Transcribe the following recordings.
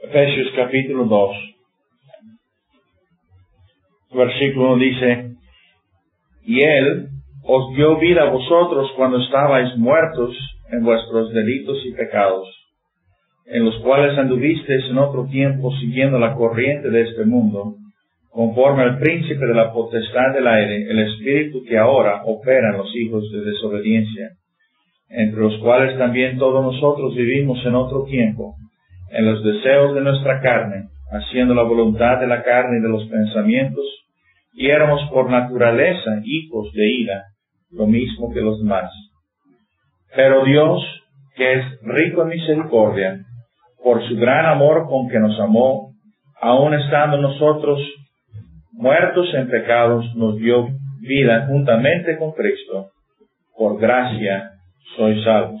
Efesios capítulo 2. Versículo 1 dice, y Él os dio vida a vosotros cuando estabais muertos en vuestros delitos y pecados, en los cuales anduvisteis en otro tiempo siguiendo la corriente de este mundo, conforme al príncipe de la potestad del aire, el espíritu que ahora opera en los hijos de desobediencia, entre los cuales también todos nosotros vivimos en otro tiempo, en los deseos de nuestra carne, haciendo la voluntad de la carne y de los pensamientos, y éramos por naturaleza hijos de ira, lo mismo que los demás. Pero Dios, que es rico en misericordia, por su gran amor con que nos amó, aun estando nosotros muertos en pecados, nos dio vida juntamente con Cristo. Por gracia sois salvos.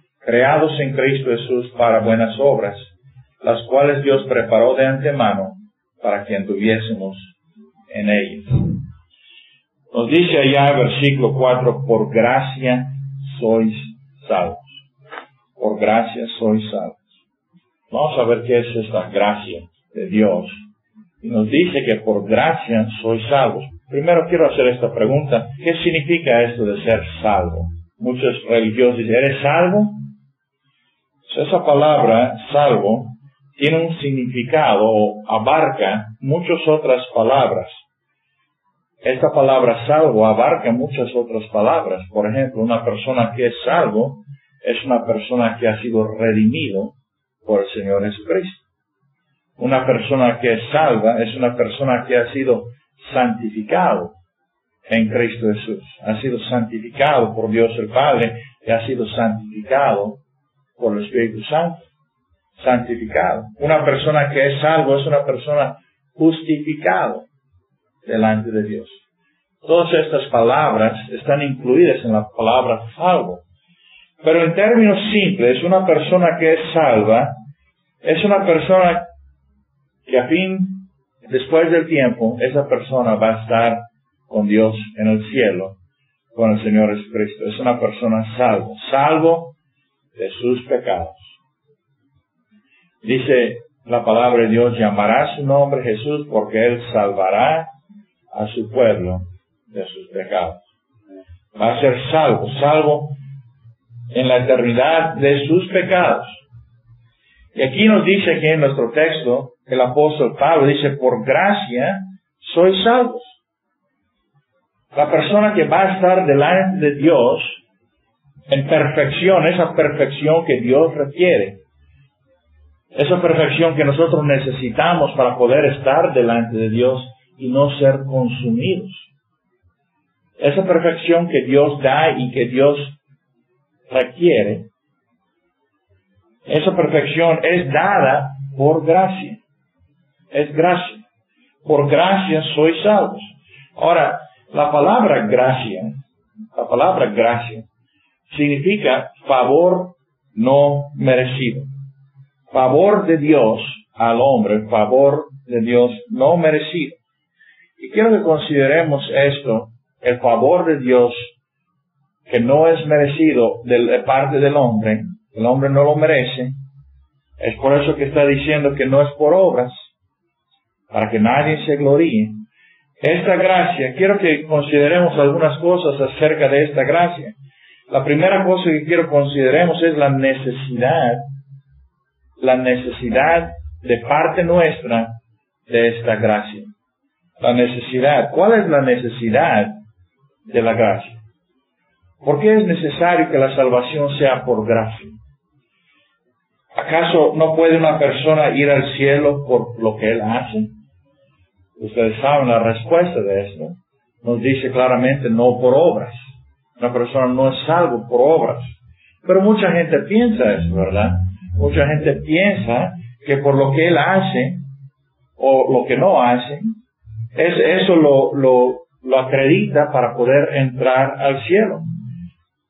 creados en Cristo Jesús para buenas obras, las cuales Dios preparó de antemano para que anduviésemos en ellas. Nos dice allá versículo 4, por gracia sois salvos. Por gracia sois salvos. Vamos a ver qué es esta gracia de Dios. Y nos dice que por gracia sois salvos. Primero quiero hacer esta pregunta. ¿Qué significa esto de ser salvo? Muchos religiosos dicen, ¿eres salvo? Esa palabra salvo tiene un significado o abarca muchas otras palabras esta palabra salvo abarca muchas otras palabras. Por ejemplo, una persona que es salvo es una persona que ha sido redimido por el Señor Jesucristo. Una persona que es salva es una persona que ha sido santificado en Cristo Jesús. Ha sido santificado por Dios el Padre y ha sido santificado por el Espíritu Santo. Santificado. Una persona que es salvo es una persona justificado delante de Dios. Todas estas palabras están incluidas en la palabra salvo. Pero en términos simples, una persona que es salva es una persona que a fin, después del tiempo, esa persona va a estar con Dios en el cielo, con el Señor Jesucristo. Es una persona salvo, salvo de sus pecados. Dice la palabra de Dios, llamará su nombre Jesús porque Él salvará a su pueblo de sus pecados. Va a ser salvo, salvo en la eternidad de sus pecados. Y aquí nos dice que en nuestro texto, el apóstol Pablo dice, por gracia sois salvos. La persona que va a estar delante de Dios en perfección, esa perfección que Dios requiere, esa perfección que nosotros necesitamos para poder estar delante de Dios, y no ser consumidos. Esa perfección que Dios da y que Dios requiere, esa perfección es dada por gracia. Es gracia. Por gracia sois salvos. Ahora, la palabra gracia, la palabra gracia, significa favor no merecido. Favor de Dios al hombre, favor de Dios no merecido. Y quiero que consideremos esto, el favor de Dios, que no es merecido de parte del hombre, el hombre no lo merece, es por eso que está diciendo que no es por obras, para que nadie se gloríe. Esta gracia, quiero que consideremos algunas cosas acerca de esta gracia. La primera cosa que quiero consideremos es la necesidad, la necesidad de parte nuestra de esta gracia la necesidad. ¿Cuál es la necesidad de la gracia? ¿Por qué es necesario que la salvación sea por gracia? ¿Acaso no puede una persona ir al cielo por lo que él hace? Ustedes saben la respuesta de esto. Nos dice claramente no por obras. Una persona no es salvo por obras. Pero mucha gente piensa eso, ¿verdad? Mucha gente piensa que por lo que él hace, o lo que no hacen, es, eso lo, lo, lo acredita para poder entrar al cielo.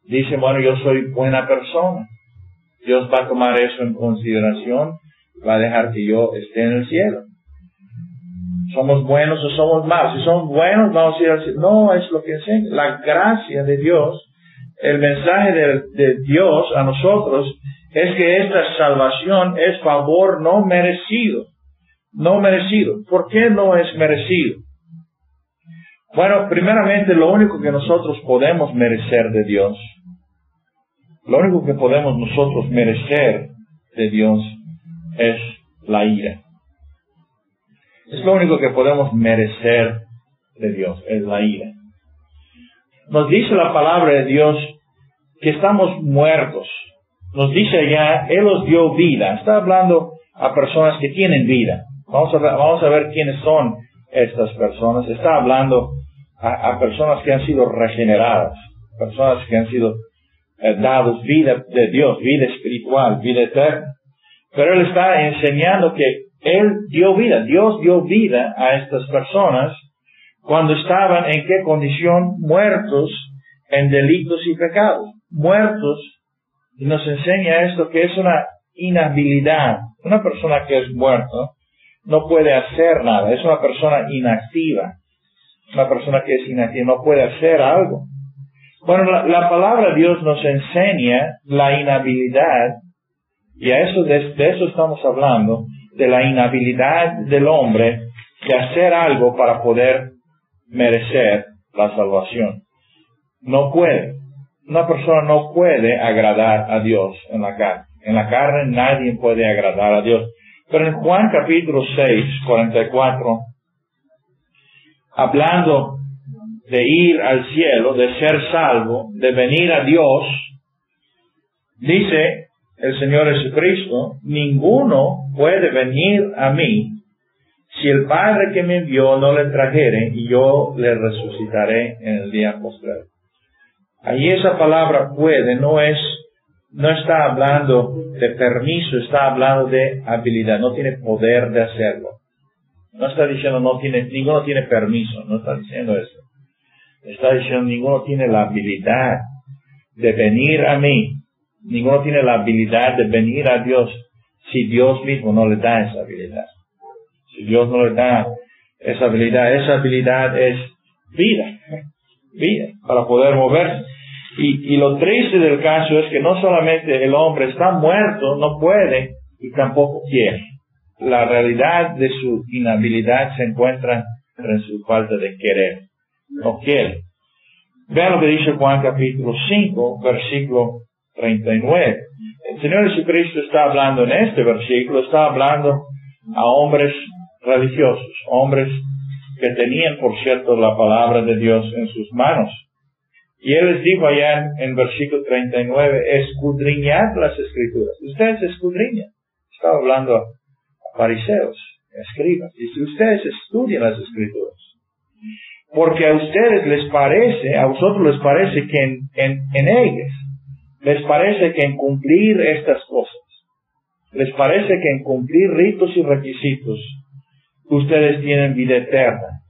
Dice, bueno, yo soy buena persona. Dios va a tomar eso en consideración, va a dejar que yo esté en el cielo. Somos buenos o somos malos. Si somos buenos, vamos a ir al. No, es lo que enseña. La gracia de Dios, el mensaje de Dios a nosotros es que esta salvación es favor no merecido. No merecido. ¿Por qué no es merecido? Bueno, primeramente lo único que nosotros podemos merecer de Dios, lo único que podemos nosotros merecer de Dios es la ira. Es lo único que podemos merecer de Dios, es la ira. Nos dice la palabra de Dios que estamos muertos. Nos dice allá, Él os dio vida. Está hablando a personas que tienen vida. Vamos a ver, vamos a ver quiénes son estas personas. Está hablando a, personas que han sido regeneradas, personas que han sido eh, dados vida de Dios, vida espiritual, vida eterna. Pero Él está enseñando que Él dio vida, Dios dio vida a estas personas cuando estaban en qué condición? Muertos en delitos y pecados. Muertos. Y nos enseña esto que es una inhabilidad. Una persona que es muerto no puede hacer nada, es una persona inactiva. Una persona que es inactiva no puede hacer algo. Bueno, la, palabra de Dios nos enseña la inhabilidad, y a eso, de, eso estamos hablando, de la inhabilidad del hombre de hacer algo para poder merecer la salvación. No puede. Una persona no puede agradar a Dios en la carne. En la carne nadie puede agradar a Dios. Pero en Juan capítulo 6, 44, hablando de ir al cielo, de ser salvo, de venir a Dios, dice el Señor Jesucristo, ninguno puede venir a mí si el Padre que me envió no le trajere y yo le resucitaré en el día posterior. Ahí esa palabra puede no es, no está hablando de permiso, está hablando de habilidad, no tiene poder de hacerlo. No está diciendo no tiene, ninguno tiene permiso, no está diciendo eso. Está diciendo ninguno tiene la habilidad de venir a mí, ninguno tiene la habilidad de venir a Dios si Dios mismo no le da esa habilidad. Si Dios no le da esa habilidad, esa habilidad es vida, vida, para poder moverse. Y, lo triste del caso es que no solamente el hombre está muerto, no puede y tampoco quiere la realidad de su inhabilidad se encuentra en su falta de querer. No quiere. Vean lo que dice Juan capítulo 5, versículo 39. El Señor Jesucristo está hablando en este versículo, está hablando a hombres religiosos, hombres que tenían, por cierto, la palabra de Dios en sus manos. Y Él les dijo allá en, en versículo 39, escudriñad las escrituras. Ustedes escudriñan. Estaba hablando fariseos, escribas, y si ustedes estudian las escrituras, porque a ustedes les parece, a vosotros les parece que en, en, en ellas, les parece que en cumplir estas cosas, les parece que en cumplir ritos y requisitos, ustedes tienen vida eterna.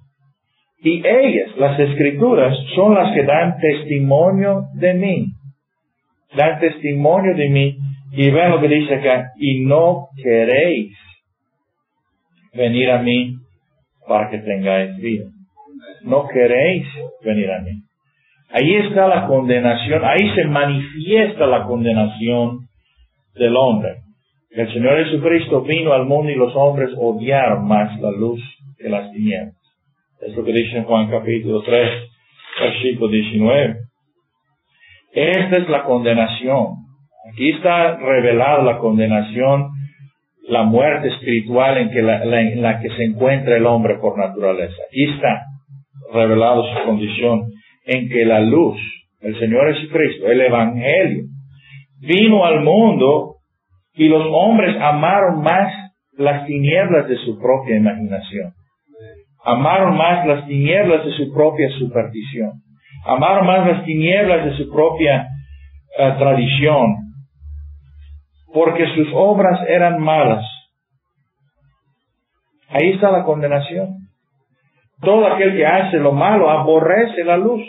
Y ellas, las escrituras, son las que dan testimonio de mí. Dan testimonio de mí. Y vean lo que dice acá. Y no queréis venir a mí para que tengáis vida. No queréis venir a mí. Ahí está la condenación, ahí se manifiesta la condenación del hombre. El Señor Jesucristo vino al mundo y los hombres odiaron más la luz que las tinieblas. Es lo que dice en Juan capítulo 3, versículo 19. Esta es la condenación. Aquí está revelada la condenación la muerte espiritual en, la, en la que se encuentra el hombre por naturaleza. Aquí está revelado su condición en que la luz, el Señor Jesucristo, el Evangelio, vino al mundo y los hombres amaron más las tinieblas de su propia imaginación. Amaron más las tinieblas de su propia superstición. Amaron más las tinieblas de su propia eh, tradición porque sus obras eran malas. Ahí está la condenación. Todo aquel que hace lo malo aborrece la luz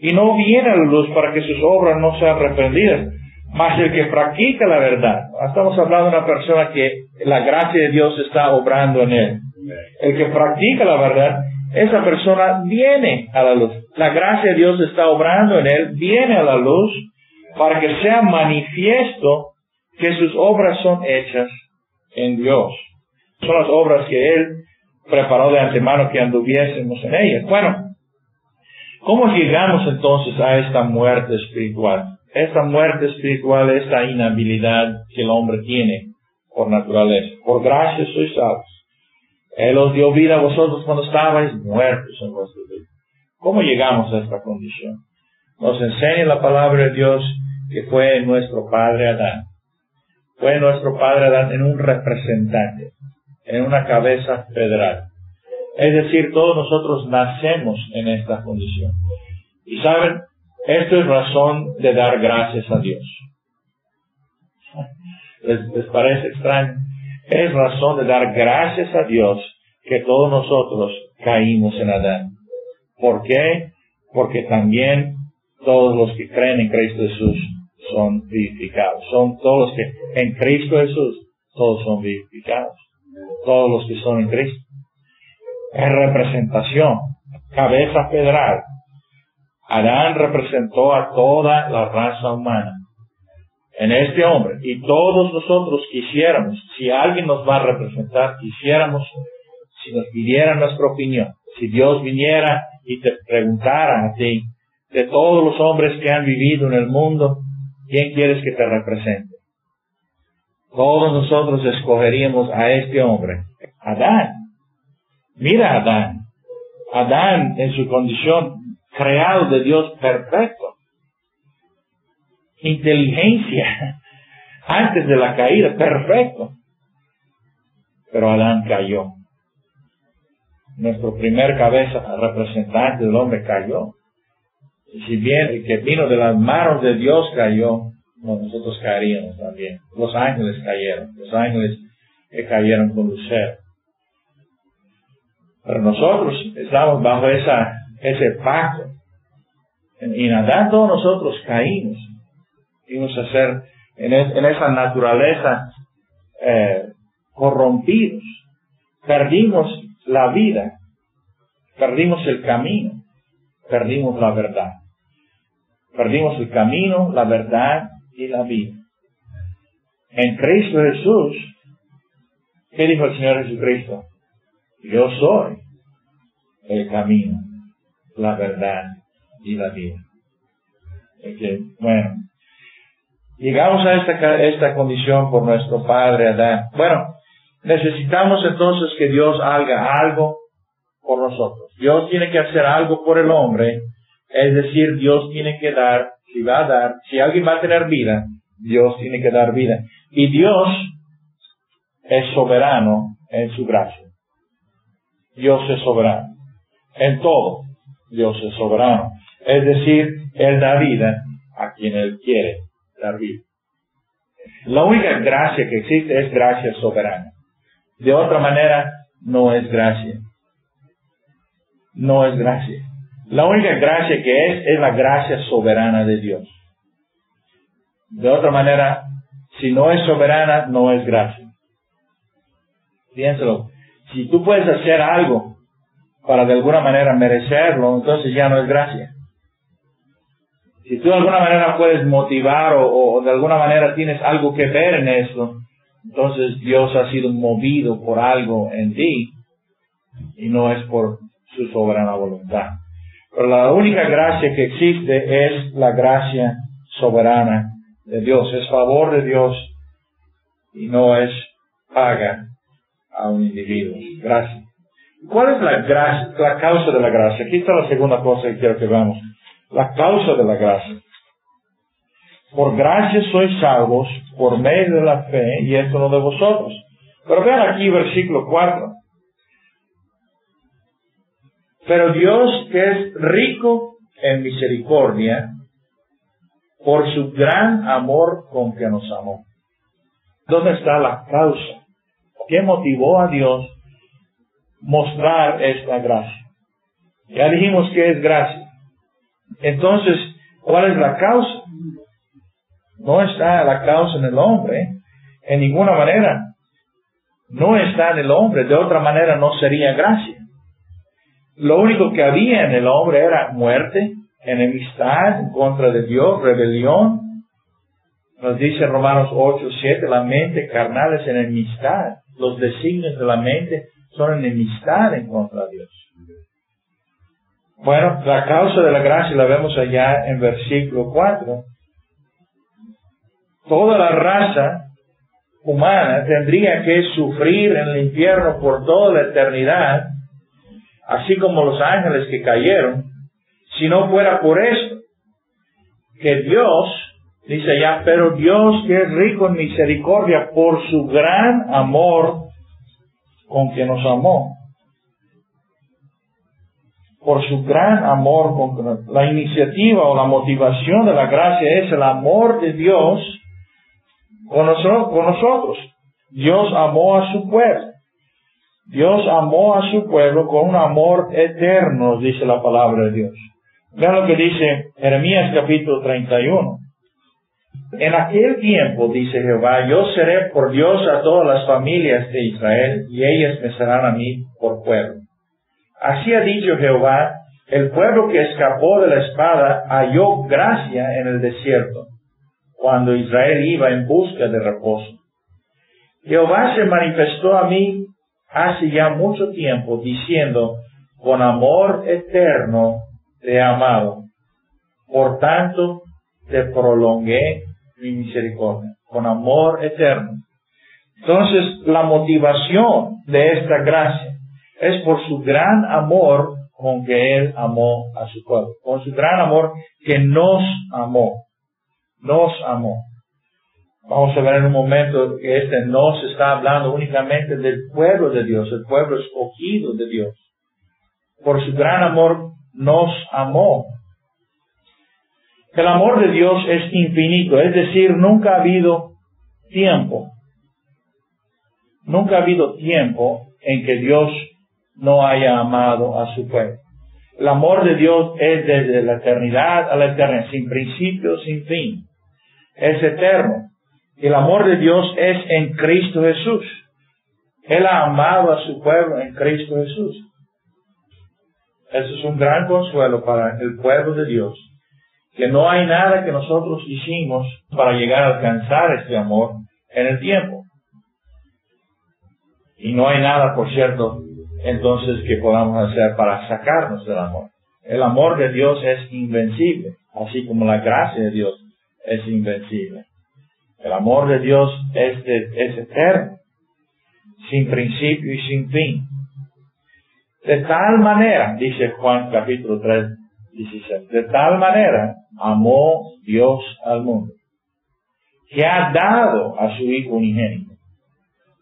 y no viene a la luz para que sus obras no sean reprendidas. Mas el que practica la verdad, estamos hablando de una persona que la gracia de Dios está obrando en él. El que practica la verdad, esa persona viene a la luz. La gracia de Dios está obrando en él, viene a la luz para que sea manifiesto que sus obras son hechas en Dios. Son las obras que Él preparó de antemano que anduviésemos en ellas. Bueno, ¿cómo llegamos entonces a esta muerte espiritual? esta muerte espiritual, esta inhabilidad que el hombre tiene por naturaleza. Por gracia sois salvos. Él os dio vida a vosotros cuando estabais muertos en vuestra vida. ¿Cómo llegamos a esta condición? Nos enseña la palabra de Dios que fue nuestro padre Adán. Fue nuestro padre Adán en un representante, en una cabeza federal. Es decir, todos nosotros nacemos en esta condición. Y saben, esto es razón de dar gracias a Dios. ¿Les, parece extraño? Es razón de dar gracias a Dios que todos nosotros caímos en Adán. ¿Por qué? Porque también todos los que creen en Cristo Jesús son vivificados. Son todos los que en Cristo Jesús, todos son vivificados. Todos los que son en Cristo. Es representación, cabeza federal, Adán representó a toda la raza humana en este hombre. Y todos nosotros quisiéramos, si alguien nos va a representar, quisiéramos, si nos pidiera nuestra opinión, si Dios viniera y te preguntara a ti, de todos los hombres que han vivido en el mundo, ¿quién quieres que te represente? Todos nosotros escogeríamos a este hombre, Adán. Mira a Adán. Adán en su condición creado de Dios perfecto. Inteligencia antes de la caída, perfecto. Pero Adán cayó. Nuestro primer cabeza representante del hombre cayó. Y si bien el que vino de las manos de Dios cayó, nosotros caeríamos también. Los ángeles cayeron. Los ángeles que cayeron con Lucero. Pero nosotros estamos bajo esa ese pacto. Y nadando nosotros caímos. Fuimos a ser en, esa naturaleza eh, corrompidos. Perdimos la vida. Perdimos el camino. Perdimos la verdad. Perdimos el camino, la verdad y la vida. En Cristo Jesús, ¿qué dijo el Señor Jesucristo? Yo soy el camino, la verdad y la vida. bueno, llegamos a esta, esta condición por nuestro Padre Adán. Bueno, necesitamos entonces que Dios haga algo por nosotros. Dios tiene que hacer algo por el hombre, es decir, Dios tiene que dar, si va a dar, si alguien va a tener vida, Dios tiene que dar vida. Y Dios es soberano en su gracia. Dios es soberano. En todo, Dios es soberano. Es decir, Él da vida a quien Él quiere dar vida. La única gracia que existe es gracia soberana. De otra manera, no es gracia. No es gracia. La única gracia que es es la gracia soberana de Dios. De otra manera, si no es soberana, no es gracia. Piénselo. Si tú puedes hacer algo para de alguna manera merecerlo, entonces ya no es gracia. Si tú de alguna manera puedes motivar o, de alguna manera tienes algo que ver en eso, entonces Dios ha sido movido por algo en ti y no es por su soberana voluntad. Pero la única gracia que existe es la gracia soberana de Dios, es favor de Dios y no es paga a un individuo. Gracias. ¿Cuál es la, gracia, la causa de la gracia? Aquí está la segunda cosa que quiero que veamos. La causa de la gracia. Por gracia sois salvos por medio de la fe y esto no de vosotros. Pero vean aquí versículo 4. Pero Dios que es rico en misericordia, por su gran amor con que nos amó. ¿Dónde está la causa? ¿Qué motivó a Dios mostrar esta gracia. Ya dijimos que es gracia. Entonces, ¿cuál es la causa? No está la causa en el hombre, en ninguna manera. No está en el hombre, de otra manera no sería gracia. Lo único que había en el hombre era muerte, enemistad en contra de Dios, rebelión. Nos dice Romanos 8, 7, la mente carnal es enemistad. Los designios de la mente son enemistad en contra de Dios. Bueno, la causa de la gracia la vemos allá en versículo 4. Toda la raza humana tendría que sufrir en el infierno por toda la eternidad, así como los ángeles que cayeron, si no fuera por esto, que Dios, dice allá, pero Dios que es rico en misericordia por su gran amor con que nos amó, por su gran amor con la iniciativa o la motivación de la gracia es el amor de Dios con nosotros. Dios amó a su pueblo. Dios amó a su pueblo con un amor eterno, dice la palabra de Dios. Vean lo que dice Jeremías capítulo 31. En aquel tiempo, dice Jehová, yo seré por Dios a todas las familias de Israel y ellas me serán a mí por pueblo. Así ha dicho Jehová, el pueblo que escapó de la espada halló gracia en el desierto, cuando Israel iba en busca de reposo. Jehová se manifestó a mí hace ya mucho tiempo, diciendo, con amor eterno te he amado. Por tanto, te prolongué mi misericordia, con amor eterno. Entonces, la motivación de esta gracia es por su gran amor con que Él amó a su pueblo, con su gran amor que nos amó, nos amó. Vamos a ver en un momento que este nos está hablando únicamente del pueblo de Dios, el pueblo escogido de Dios. Por su gran amor nos amó. El amor de Dios es infinito, es decir, nunca ha habido tiempo. Nunca ha habido tiempo en que Dios no haya amado a su pueblo. El amor de Dios es desde la eternidad a la eternidad, sin principio, sin fin. Es eterno. El amor de Dios es en Cristo Jesús. Él ha amado a su pueblo en Cristo Jesús. Eso es un gran consuelo para el pueblo de Dios, que no hay nada que nosotros hicimos para llegar a alcanzar este amor en el tiempo. Y no hay nada, por cierto, entonces que podamos hacer para sacarnos del amor. El amor de Dios es invencible, así como la gracia de Dios es invencible. El amor de Dios es, es eterno, sin principio y sin fin. De tal manera, dice Juan capítulo 3, 16, de tal manera amó Dios al mundo, que ha dado a su Hijo unigénito,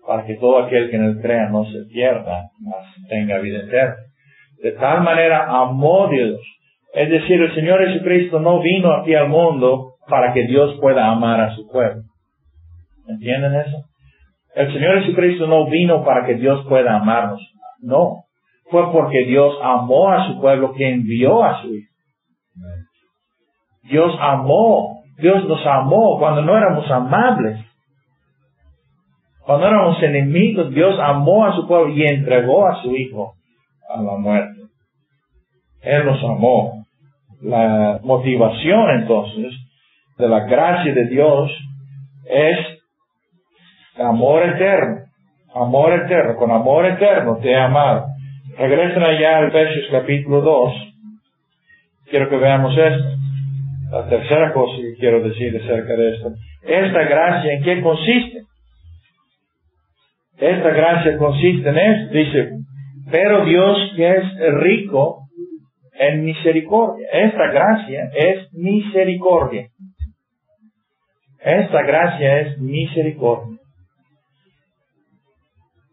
para que todo aquel que en él crea no se pierda, mas tenga vida eterna. De tal manera amó Dios. Es decir, el Señor Jesucristo no vino aquí al mundo para que Dios pueda amar a su pueblo. ¿Entienden eso? El Señor Jesucristo no vino para que Dios pueda amarnos. No fue porque Dios amó a su pueblo que envió a su Hijo. Dios amó, Dios nos amó cuando no éramos amables. Cuando éramos enemigos, Dios amó a su pueblo y entregó a su Hijo a la muerte. Él nos amó. La motivación entonces de la gracia de Dios es amor eterno. Amor eterno. Con amor eterno te he amado. Regresen allá al Efesios capítulo 2. Quiero que veamos esto. La tercera cosa que quiero decir acerca de esto. Esta gracia, ¿en qué consiste? Esta gracia consiste en esto. Dice, pero Dios que es rico en misericordia. Esta gracia es misericordia. Esta gracia es misericordia.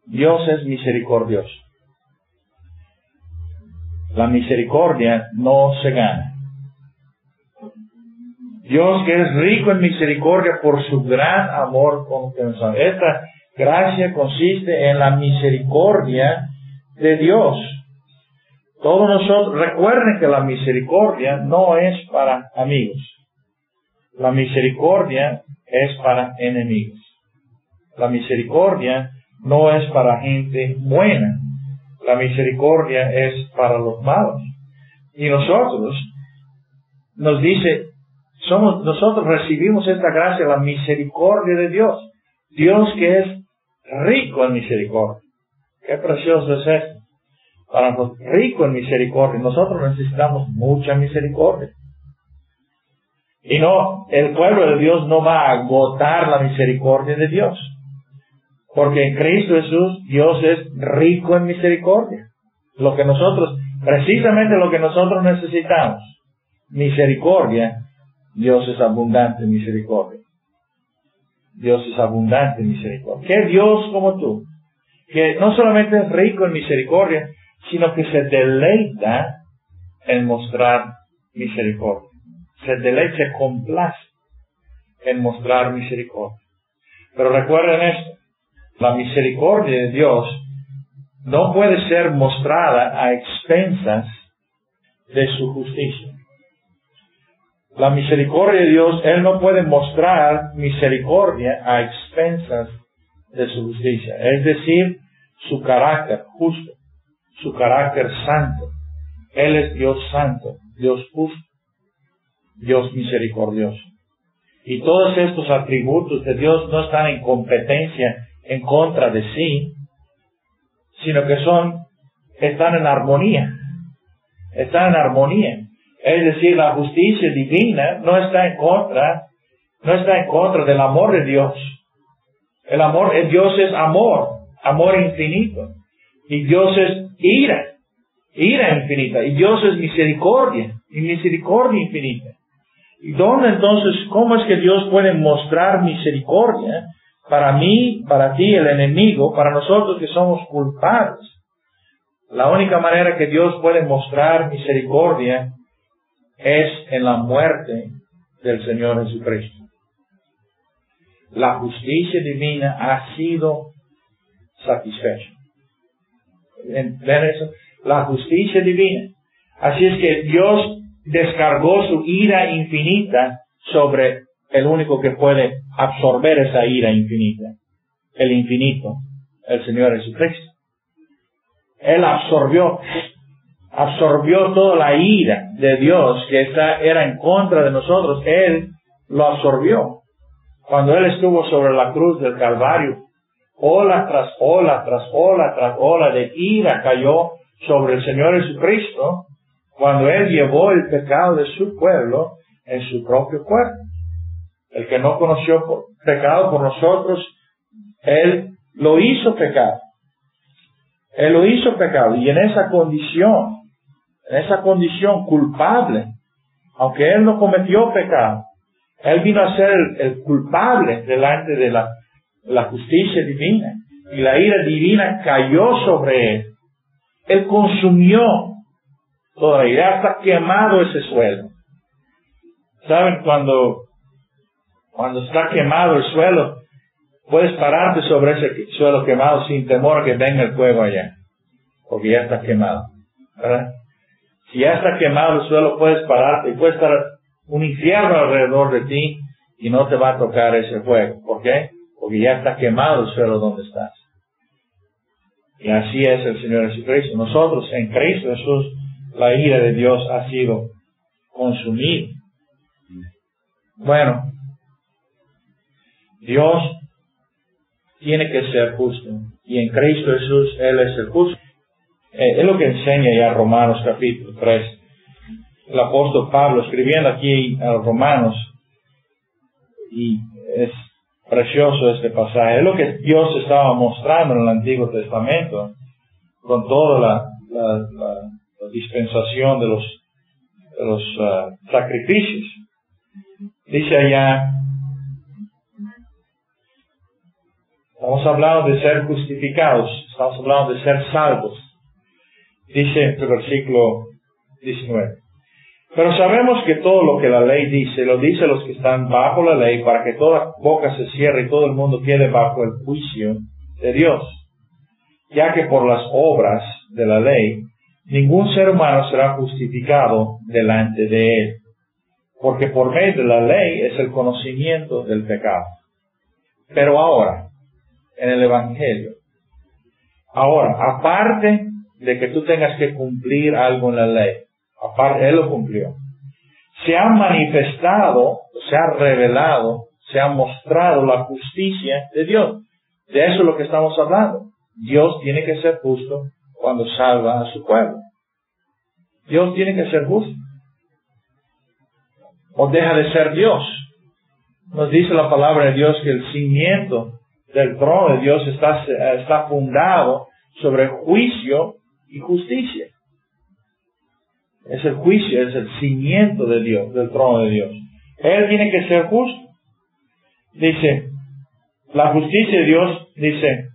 Dios es misericordioso. La misericordia no se gana. Dios que es rico en misericordia por su gran amor con Esta gracia consiste en la misericordia de Dios. Todos nosotros, recuerden que la misericordia no es para amigos. La misericordia es para enemigos. La misericordia no es para gente buena. La misericordia es para los malos. Y nosotros, nos dice, somos, nosotros recibimos esta gracia, la misericordia de Dios. Dios que es rico en misericordia. Qué precioso es esto. Para nosotros, rico en misericordia. Nosotros necesitamos mucha misericordia. Y no, el pueblo de Dios no va a agotar la misericordia de Dios. Porque en Cristo Jesús Dios es rico en misericordia. Lo que nosotros, precisamente lo que nosotros necesitamos, misericordia, Dios es abundante en misericordia. Dios es abundante en misericordia. ¿Qué Dios como tú? Que no solamente es rico en misericordia, sino que se deleita en mostrar misericordia. Se deleita, se complace en mostrar misericordia. Pero recuerden esto, la misericordia de Dios no puede ser mostrada a expensas de su justicia. La misericordia de Dios, Él no puede mostrar misericordia a expensas de su justicia. Es decir, su carácter justo, su carácter santo. Él es Dios santo, Dios justo, Dios misericordioso. Y todos estos atributos de Dios no están en competencia en contra de sí, sino que son, están en armonía. Están en armonía. Es decir, la justicia divina no está en contra, no está en contra del amor de Dios. El amor de Dios es amor, amor infinito. Y Dios es ira, ira infinita. Y Dios es misericordia, y misericordia infinita. ¿Y dónde entonces, cómo es que Dios puede mostrar misericordia para mí, para ti, el enemigo, para nosotros que somos culpables? La única manera que Dios puede mostrar misericordia es en la muerte del Señor Jesucristo. La justicia divina ha sido satisfecha. ¿Ven eso? La justicia divina. Así es que Dios descargó su ira infinita sobre el único que puede absorber esa ira infinita, el infinito, el Señor Jesucristo. Él absorbió absorbió toda la ira de Dios que era en contra de nosotros, Él lo absorbió. Cuando Él estuvo sobre la cruz del Calvario, ola tras ola, tras ola, tras ola de ira cayó sobre el Señor Jesucristo, cuando Él llevó el pecado de su pueblo en su propio cuerpo. El que no conoció pecado por nosotros, Él lo hizo pecado. Él lo hizo pecado. Y en esa condición, en esa condición culpable, aunque él no cometió pecado, él vino a ser el, culpable delante de la, la justicia divina y la ira divina cayó sobre él. Él consumió toda la ira, hasta quemado ese suelo. ¿Saben cuando, cuando está quemado el suelo, puedes pararte sobre ese suelo quemado sin temor a que venga el fuego allá, porque ya está quemado. ¿verdad? Si ya está quemado el suelo, puedes pararte y puede estar un infierno alrededor de ti y no te va a tocar ese fuego. ¿Por qué? Porque ya está quemado el suelo donde estás. Y así es el Señor Jesucristo. Nosotros en Cristo Jesús, la ira de Dios ha sido consumida. Bueno, Dios tiene que ser justo. Y en Cristo Jesús Él es el justo. Eh, es lo que enseña ya Romanos capítulo 3. El apóstol Pablo escribiendo aquí a Romanos, y es precioso este pasaje, es lo que Dios estaba mostrando en el Antiguo Testamento, con toda la, dispensación de los, los ah, sacrificios. Dice allá, estamos hablando de ser justificados, estamos hablando de ser salvos. Dice el versículo 19. Pero sabemos que todo lo que la ley dice, lo dice los que están bajo la ley, para que toda boca se cierre y todo el mundo quede bajo el juicio de Dios. Ya que por las obras de la ley, ningún ser humano será justificado delante de él, porque por medio de la ley es el conocimiento del pecado. Pero ahora, en el Evangelio, ahora, aparte de que tú tengas que cumplir algo en la ley, aparte, Él lo cumplió, se ha manifestado, se ha revelado, se ha mostrado la justicia de Dios. De eso es lo que estamos hablando. Dios tiene que ser justo cuando salva a su pueblo. Dios tiene que ser justo. O deja de ser Dios. Nos dice la palabra de Dios que el cimiento del trono de Dios está, fundado sobre juicio y justicia. Es el juicio, es el cimiento de Dios, del trono de Dios. Él tiene que ser justo. Dice, la justicia de Dios, dice,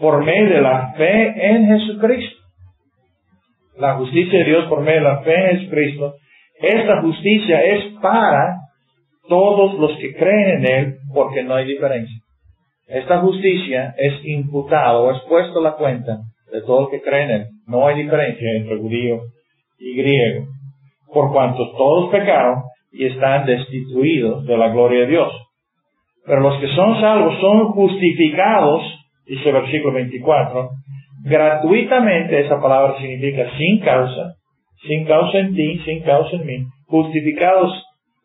por medio de la fe en Jesucristo. La justicia de Dios por medio de la fe en Jesucristo. Esta justicia es para todos los que creen en Él porque no hay diferencia. Esta justicia es imputada o es puesto a la cuenta de todo el que cree en Él. No hay diferencia entre judío y griego. Por cuanto todos pecaron y están destituidos de la gloria de Dios. Pero los que son salvos son justificados dice el versículo 24, gratuitamente esa palabra significa sin causa, sin causa en ti, sin causa en mí, justificados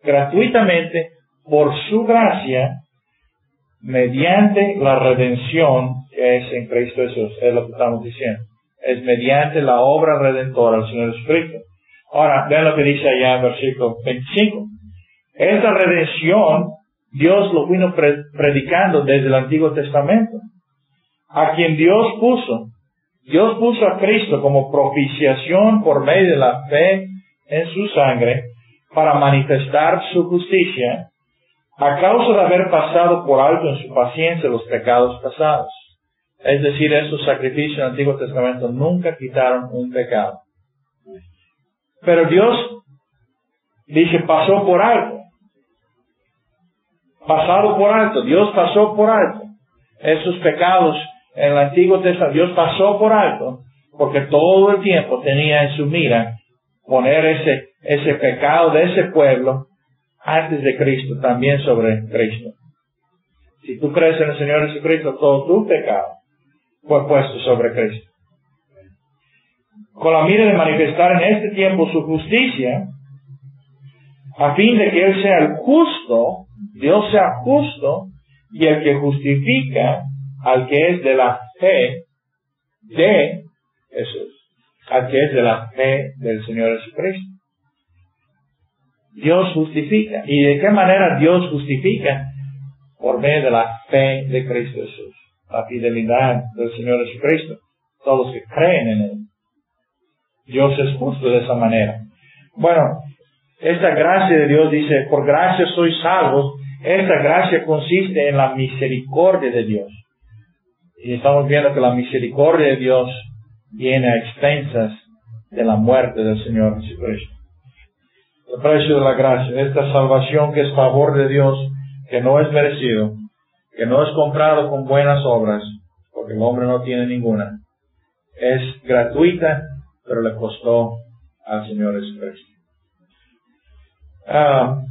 gratuitamente por su gracia mediante la redención que es en Cristo Jesús, es lo que estamos diciendo. Es mediante la obra redentora del Señor Jesucristo. Ahora, vean lo que dice allá en versículo 25. Esta redención Dios lo vino predicando desde el Antiguo Testamento a quien Dios puso. Dios puso a Cristo como propiciación por medio de la fe en su sangre para manifestar su justicia a causa de haber pasado por alto en su paciencia los pecados pasados. Es decir, esos sacrificios en el Antiguo Testamento nunca quitaron un pecado. Pero Dios dice pasó por alto. Pasado por alto. Dios pasó por alto. Esos pecados en el Antiguo Testamento, Dios pasó por alto, porque todo el tiempo tenía en su mira poner ese, ese pecado de ese pueblo antes de Cristo, también sobre Cristo. Si tú crees en el Señor Jesucristo, todo tu pecado fue puesto sobre Cristo. Con la mira de manifestar en este tiempo su justicia, a fin de que Él sea el justo, Dios sea justo, y el que justifica al que es de la fe de Jesús, al que es de la fe del Señor Jesucristo. Dios justifica. ¿Y de qué manera Dios justifica? Por medio de la fe de Cristo Jesús, la fidelidad del Señor Jesucristo, todos los que creen en Él. Dios es justo de esa manera. Bueno, esta gracia de Dios dice, por gracia sois salvos. Esta gracia consiste en la misericordia de Dios. Y estamos viendo que la misericordia de Dios viene a expensas de la muerte del Señor Jesucristo. El precio de la gracia, esta salvación que es favor de Dios, que no es merecido, que no es comprado con buenas obras, porque el hombre no tiene ninguna, es gratuita, pero le costó al Señor Jesucristo. Ah,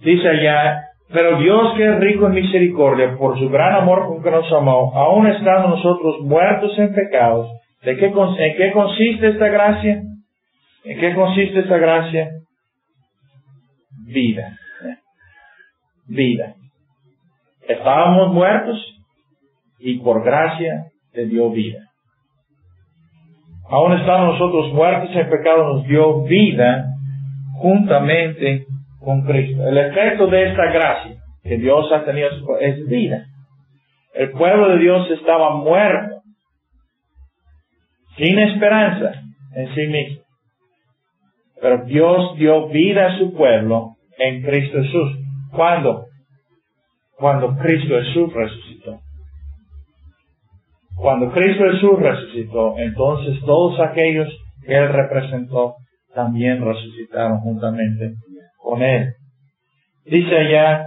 dice allá pero Dios que es rico en misericordia, por su gran amor con que nos amó, aún estando nosotros muertos en pecados, ¿de qué, ¿en qué consiste esta gracia? ¿En qué consiste esta gracia? Vida. Vida. Estábamos muertos y por gracia te dio vida. Aún estando nosotros muertos en pecado, nos dio vida juntamente con Cristo. El efecto de esta gracia que Dios ha tenido es vida. El pueblo de Dios estaba muerto, sin esperanza en sí mismo. Pero Dios dio vida a su pueblo en Cristo Jesús. ¿Cuándo? Cuando Cristo Jesús resucitó. Cuando Cristo Jesús resucitó, entonces todos aquellos que Él representó también resucitaron juntamente con Él. Dice allá,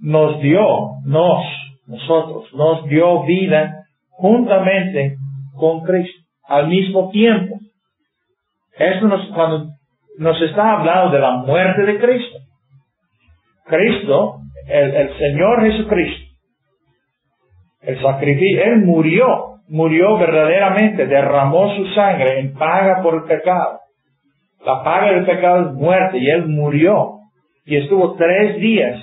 nos dio, nos, nosotros, nos dio vida juntamente con Cristo al mismo tiempo. Esto nos, cuando nos está hablando de la muerte de Cristo. Cristo, el, el Señor Jesucristo, el sacrificio, Él murió, murió verdaderamente, derramó su sangre en paga por el pecado. La paga del pecado es muerte y Él murió y estuvo tres días,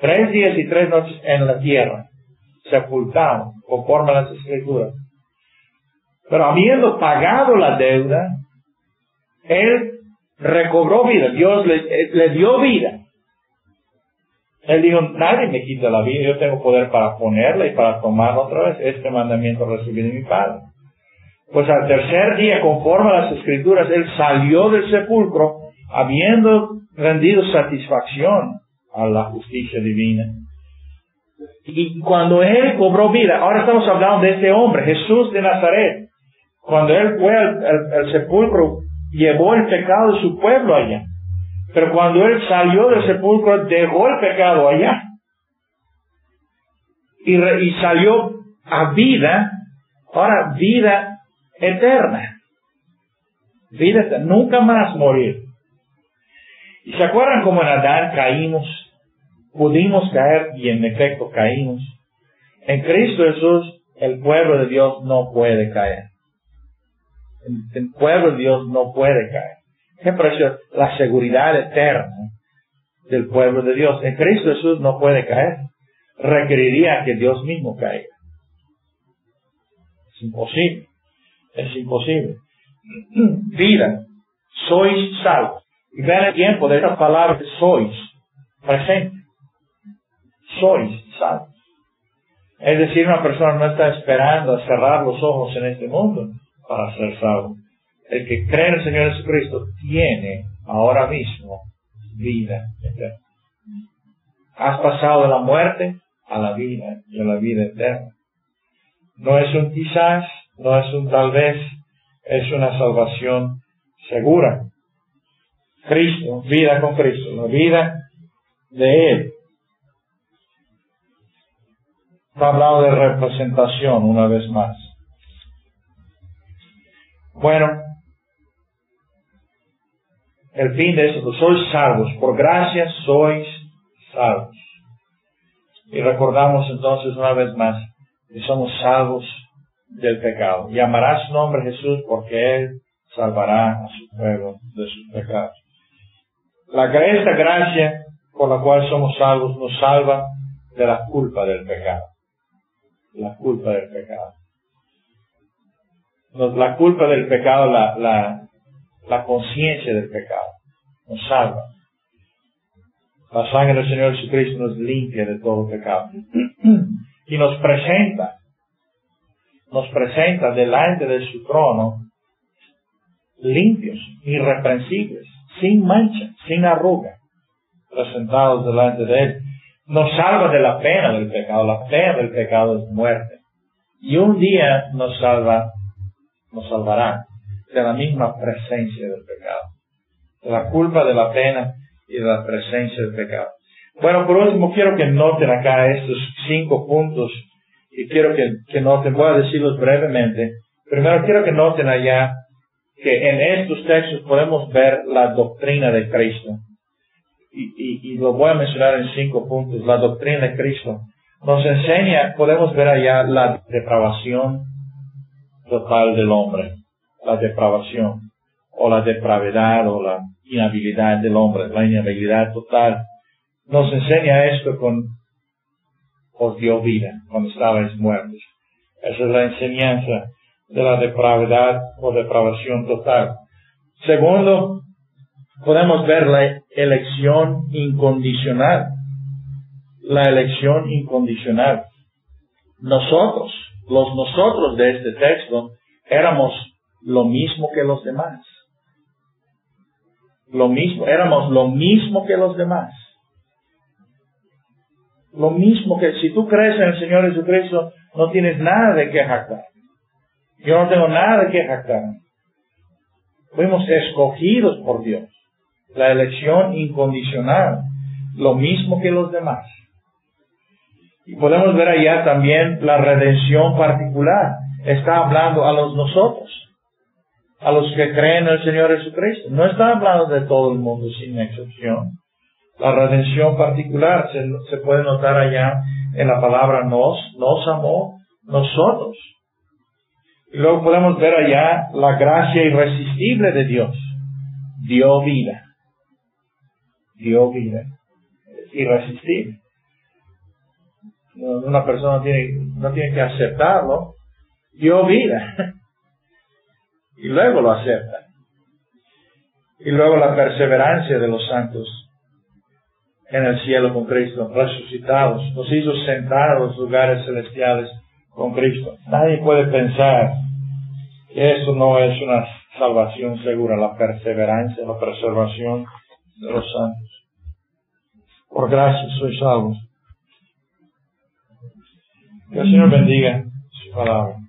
tres días y tres noches en la tierra, sepultado, conforme a las escrituras. Pero habiendo pagado la deuda, Él recobró vida, Dios le, le dio vida. Él dijo, nadie me quita la vida, yo tengo poder para ponerla y para tomarla otra vez. Este mandamiento recibí de mi Padre. Pues al tercer día, conforme a las escrituras, Él salió del sepulcro, habiendo rendido satisfacción a la justicia divina. Y cuando Él cobró vida, ahora estamos hablando de este hombre, Jesús de Nazaret. Cuando Él fue al sepulcro, llevó el pecado de su pueblo allá. Pero cuando él salió del sepulcro, dejó el pecado allá. Y, y salió a vida, ahora vida eterna. Vida eterna, nunca más morir. ¿Y se acuerdan cómo en Adán caímos? Pudimos caer y en efecto caímos. En Cristo Jesús, el pueblo de Dios no puede caer. El pueblo de Dios no puede caer. Qué precio la seguridad eterna del pueblo de Dios. En Cristo Jesús no puede caer. Requeriría que Dios mismo caiga. Es imposible. Es imposible. Vida. Sois salvos. Y vean el tiempo de esta palabra sois. Presente. Sois salvos. Es decir, una persona no está esperando a cerrar los ojos en este mundo para ser salvo el que cree en el Señor Jesucristo tiene ahora mismo vida eterna. Has pasado de la muerte a la vida y a la vida eterna. No es un quizás, no es un tal vez, es una salvación segura. Cristo, vida con Cristo, la vida de Él. Está hablando de representación una vez más. Bueno, el fin de esto, sois salvos, por gracia sois salvos. Y recordamos entonces una vez más que somos salvos del pecado. Llamará su nombre Jesús porque Él salvará a su pueblo de sus pecados. La, esta gracia por la cual somos salvos nos salva de la culpa del pecado. La culpa del pecado. La culpa del pecado, la, la, la conciencia del pecado. Nos salva. La sangre del Señor Jesucristo nos limpia de todo pecado. y nos presenta, nos presenta delante de su trono limpios, irreprensibles, sin mancha, sin arruga, presentados delante de Él. Nos salva de la pena del pecado. La pena del pecado es muerte. Y un día nos salva, nos salvará de la misma presencia del pecado, de la culpa, de la pena y de la presencia del pecado. Bueno, por último, quiero que noten acá estos cinco puntos y quiero que, noten, voy a decirlos brevemente. Primero, quiero que noten allá que en estos textos podemos ver la doctrina de Cristo. Y, y, lo voy a mencionar en cinco puntos. La doctrina de Cristo nos enseña, podemos ver allá la depravación total del hombre la depravación o la depravedad o la inhabilidad del hombre, la inhabilidad total. Nos enseña esto con os dio vida cuando estabais muertos. Esa es la enseñanza de la depravedad o depravación total. Segundo, podemos ver la elección incondicional. La elección incondicional. Nosotros, los nosotros de este texto, éramos lo mismo que los demás. Lo mismo, éramos lo mismo que los demás. Lo mismo que si tú crees en el Señor Jesucristo, no tienes nada de qué jactar. Yo no tengo nada de qué jactar. Fuimos escogidos por Dios. La elección incondicional. Lo mismo que los demás. Y podemos ver allá también la redención particular está hablando a los nosotros, a los que creen en el Señor Jesucristo. No está hablando de todo el mundo sin excepción. La redención particular se, se puede notar allá en la palabra nos, nos amó nosotros. Y luego podemos ver allá la gracia irresistible de Dios. Dio vida. Dio vida. irresistible. Una persona tiene, no tiene que aceptarlo. Dio vida. Y luego lo acepta. Y luego la perseverancia de los santos en el cielo con Cristo, resucitados, nos hizo sentar en los lugares celestiales con Cristo. Nadie puede pensar que eso no es una salvación segura, la perseverancia, la preservación de los santos. Por gracia sois salvos. Que el Señor bendiga su palabra.